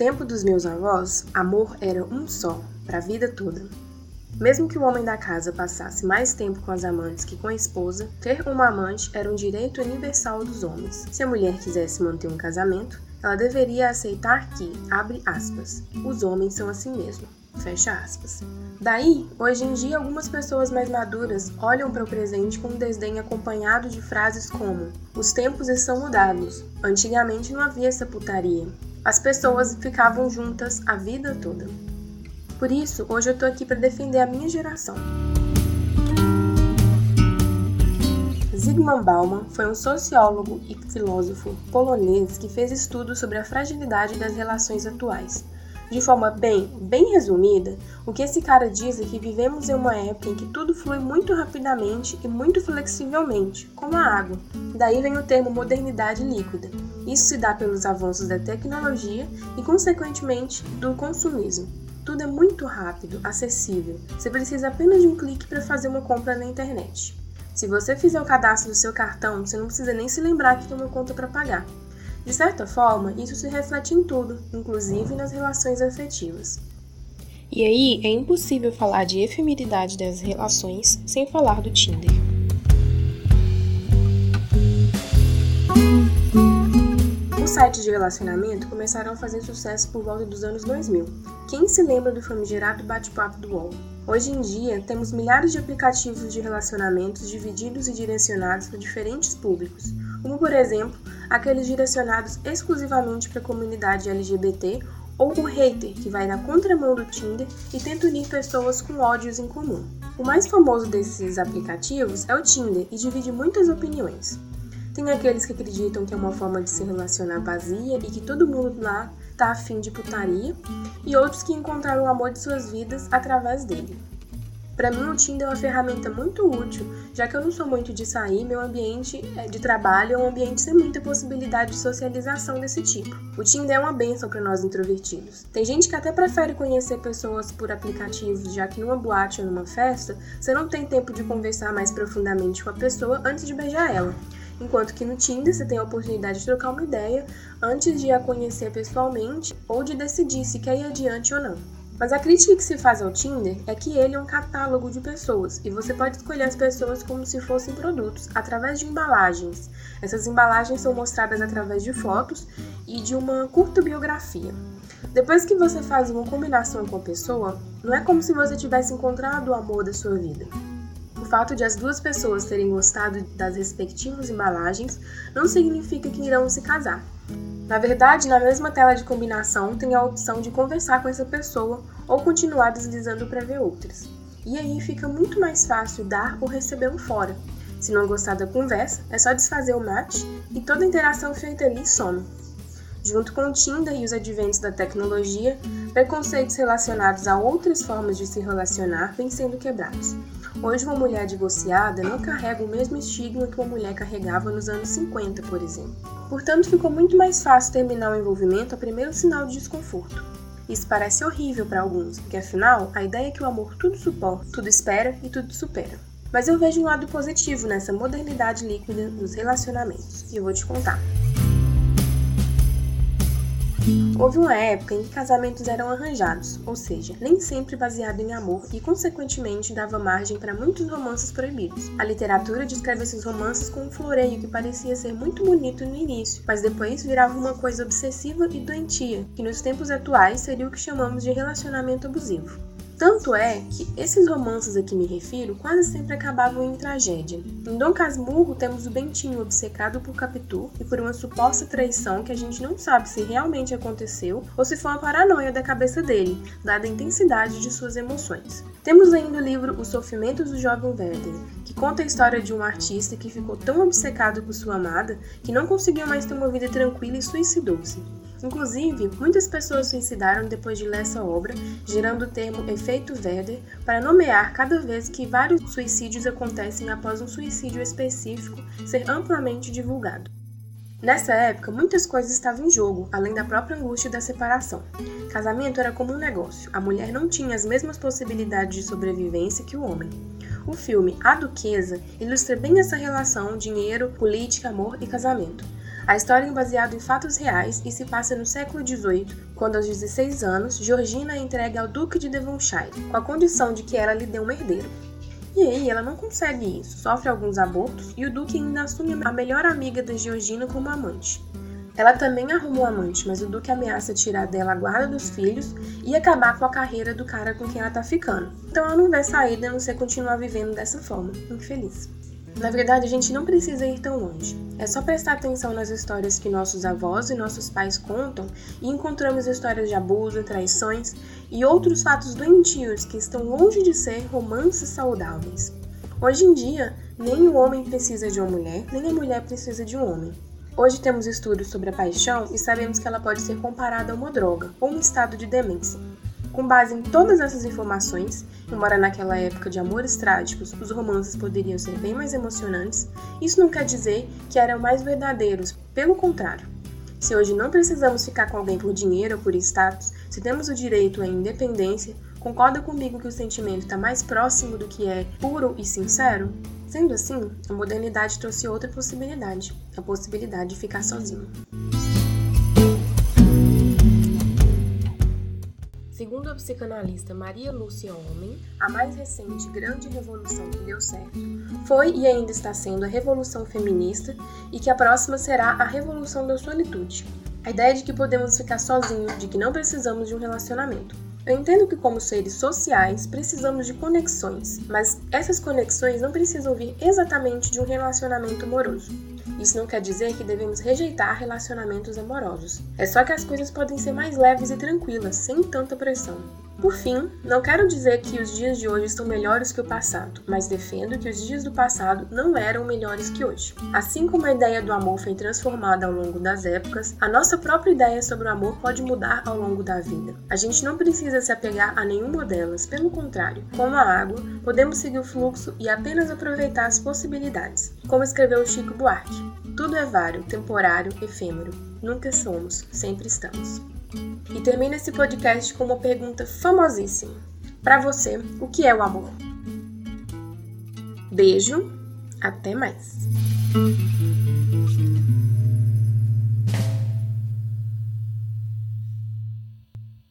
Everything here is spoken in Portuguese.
tempo dos meus avós, amor era um só, para a vida toda. Mesmo que o homem da casa passasse mais tempo com as amantes que com a esposa, ter uma amante era um direito universal dos homens. Se a mulher quisesse manter um casamento, ela deveria aceitar que, abre aspas, os homens são assim mesmo. Fecha aspas. Daí, hoje em dia, algumas pessoas mais maduras olham para o presente com um desdém acompanhado de frases como: Os tempos estão mudados. Antigamente não havia essa putaria. As pessoas ficavam juntas a vida toda. Por isso, hoje eu tô aqui para defender a minha geração. Zygmunt Bauman foi um sociólogo e filósofo polonês que fez estudos sobre a fragilidade das relações atuais. De forma bem, bem resumida, o que esse cara diz é que vivemos em uma época em que tudo flui muito rapidamente e muito flexivelmente, como a água. Daí vem o termo modernidade líquida. Isso se dá pelos avanços da tecnologia e, consequentemente, do consumismo. Tudo é muito rápido, acessível. Você precisa apenas de um clique para fazer uma compra na internet. Se você fizer o cadastro do seu cartão, você não precisa nem se lembrar que tem uma conta para pagar. De certa forma, isso se reflete em tudo, inclusive nas relações afetivas. E aí, é impossível falar de efemeridade das relações sem falar do Tinder. Os sites de relacionamento começaram a fazer sucesso por volta dos anos 2000. Quem se lembra do famigerado bate-papo do UOL? Hoje em dia, temos milhares de aplicativos de relacionamentos divididos e direcionados para diferentes públicos, como por exemplo, aqueles direcionados exclusivamente para a comunidade LGBT ou o hater, que vai na contramão do Tinder e tenta unir pessoas com ódios em comum. O mais famoso desses aplicativos é o Tinder e divide muitas opiniões. Tem aqueles que acreditam que é uma forma de se relacionar vazia e que todo mundo lá tá afim de putaria, e outros que encontraram o amor de suas vidas através dele. Para mim, o Tinder é uma ferramenta muito útil, já que eu não sou muito de sair, meu ambiente é, de trabalho é um ambiente sem muita possibilidade de socialização desse tipo. O Tinder é uma benção para nós introvertidos. Tem gente que até prefere conhecer pessoas por aplicativos, já que numa boate ou numa festa, você não tem tempo de conversar mais profundamente com a pessoa antes de beijar ela enquanto que no Tinder você tem a oportunidade de trocar uma ideia antes de a conhecer pessoalmente ou de decidir se quer ir adiante ou não. Mas a crítica que se faz ao Tinder é que ele é um catálogo de pessoas e você pode escolher as pessoas como se fossem produtos, através de embalagens. Essas embalagens são mostradas através de fotos e de uma curta biografia. Depois que você faz uma combinação com a pessoa, não é como se você tivesse encontrado o amor da sua vida fato de as duas pessoas terem gostado das respectivas embalagens não significa que irão se casar. Na verdade, na mesma tela de combinação tem a opção de conversar com essa pessoa ou continuar deslizando para ver outras. E aí fica muito mais fácil dar ou receber um fora. Se não gostar da conversa, é só desfazer o match e toda interação feita ali some. Junto com o Tinder e os adventos da tecnologia, preconceitos relacionados a outras formas de se relacionar vêm sendo quebrados. Hoje, uma mulher divorciada não carrega o mesmo estigma que uma mulher carregava nos anos 50, por exemplo. Portanto, ficou muito mais fácil terminar o envolvimento a primeiro sinal de desconforto. Isso parece horrível para alguns, porque afinal, a ideia é que o amor tudo suporta, tudo espera e tudo supera. Mas eu vejo um lado positivo nessa modernidade líquida dos relacionamentos, e eu vou te contar. Houve uma época em que casamentos eram arranjados, ou seja, nem sempre baseado em amor e, consequentemente, dava margem para muitos romances proibidos. A literatura descreve esses romances com um floreio que parecia ser muito bonito no início, mas depois virava uma coisa obsessiva e doentia, que nos tempos atuais seria o que chamamos de relacionamento abusivo. Tanto é que esses romances a que me refiro quase sempre acabavam em tragédia. Em Dom Casmurro temos o Bentinho obcecado por Capitu e por uma suposta traição que a gente não sabe se realmente aconteceu ou se foi uma paranoia da cabeça dele, dada a intensidade de suas emoções. Temos ainda o livro Os Sofrimentos do Jovem Werther, que conta a história de um artista que ficou tão obcecado por sua amada que não conseguiu mais ter uma vida tranquila e suicidou-se. Inclusive, muitas pessoas suicidaram depois de ler essa obra, gerando o termo efeito Werder para nomear cada vez que vários suicídios acontecem após um suicídio específico ser amplamente divulgado. Nessa época, muitas coisas estavam em jogo, além da própria angústia da separação. Casamento era como um negócio, a mulher não tinha as mesmas possibilidades de sobrevivência que o homem. O filme A Duquesa ilustra bem essa relação dinheiro, política, amor e casamento. A história é baseada em fatos reais e se passa no século XVIII, quando aos 16 anos, Georgina é entregue ao Duque de Devonshire, com a condição de que ela lhe dê um herdeiro. E aí ela não consegue isso, sofre alguns abortos e o Duque ainda assume a melhor amiga da Georgina como amante. Ela também arruma um amante, mas o Duque ameaça tirar dela a guarda dos filhos e acabar com a carreira do cara com quem ela tá ficando. Então ela não vê saída a não ser continuar vivendo dessa forma, infeliz. Na verdade, a gente não precisa ir tão longe. É só prestar atenção nas histórias que nossos avós e nossos pais contam e encontramos histórias de abuso, traições e outros fatos doentios que estão longe de ser romances saudáveis. Hoje em dia, nem o homem precisa de uma mulher, nem a mulher precisa de um homem. Hoje temos estudos sobre a paixão e sabemos que ela pode ser comparada a uma droga ou um estado de demência. Com base em todas essas informações, embora naquela época de amores trágicos os romances poderiam ser bem mais emocionantes, isso não quer dizer que eram mais verdadeiros, pelo contrário. Se hoje não precisamos ficar com alguém por dinheiro ou por status, se temos o direito à independência, concorda comigo que o sentimento está mais próximo do que é puro e sincero? Sendo assim, a modernidade trouxe outra possibilidade, a possibilidade de ficar sozinho. Segundo a psicanalista Maria Lúcia Homem, a mais recente grande revolução que deu certo foi e ainda está sendo a revolução feminista e que a próxima será a revolução da solitude. A ideia de que podemos ficar sozinhos, de que não precisamos de um relacionamento. Eu entendo que, como seres sociais, precisamos de conexões, mas essas conexões não precisam vir exatamente de um relacionamento amoroso. Isso não quer dizer que devemos rejeitar relacionamentos amorosos. É só que as coisas podem ser mais leves e tranquilas, sem tanta pressão. Por fim, não quero dizer que os dias de hoje estão melhores que o passado, mas defendo que os dias do passado não eram melhores que hoje. Assim como a ideia do amor foi transformada ao longo das épocas, a nossa própria ideia sobre o amor pode mudar ao longo da vida. A gente não precisa se apegar a nenhuma delas, pelo contrário, como a água, podemos seguir o fluxo e apenas aproveitar as possibilidades. Como escreveu Chico Buarque: tudo é vário, temporário, efêmero. Nunca somos, sempre estamos. E termina esse podcast com uma pergunta famosíssima. Para você, o que é o amor? Beijo, até mais.